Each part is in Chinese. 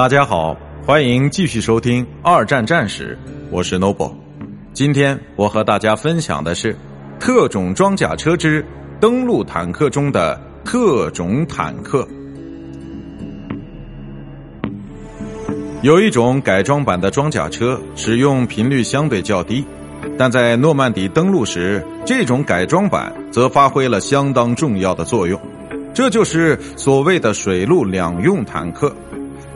大家好，欢迎继续收听《二战战史》，我是 Noble。今天我和大家分享的是特种装甲车之登陆坦克中的特种坦克。有一种改装版的装甲车，使用频率相对较低，但在诺曼底登陆时，这种改装版则发挥了相当重要的作用。这就是所谓的水陆两用坦克。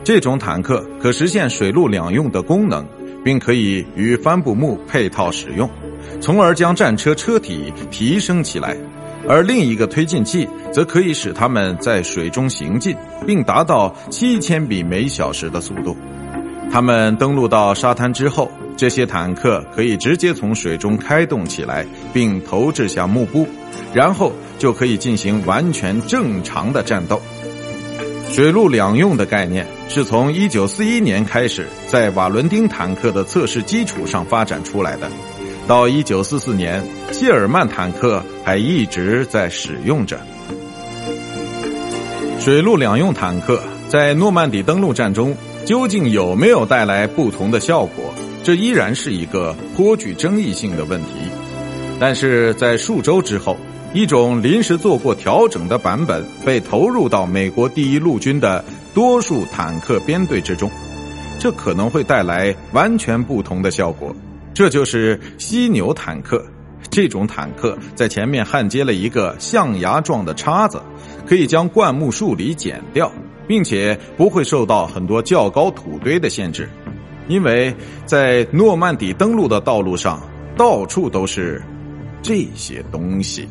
这种坦克可实现水陆两用的功能，并可以与帆布幕配套使用，从而将战车车体提升起来。而另一个推进器则可以使它们在水中行进，并达到七千米每小时的速度。他们登陆到沙滩之后，这些坦克可以直接从水中开动起来，并投掷下幕布，然后就可以进行完全正常的战斗。水陆两用的概念是从1941年开始在瓦伦丁坦克的测试基础上发展出来的，到1944年，谢尔曼坦克还一直在使用着。水陆两用坦克在诺曼底登陆战中究竟有没有带来不同的效果，这依然是一个颇具争议性的问题。但是在数周之后。一种临时做过调整的版本被投入到美国第一陆军的多数坦克编队之中，这可能会带来完全不同的效果。这就是犀牛坦克。这种坦克在前面焊接了一个象牙状的叉子，可以将灌木树篱剪掉，并且不会受到很多较高土堆的限制，因为在诺曼底登陆的道路上到处都是这些东西。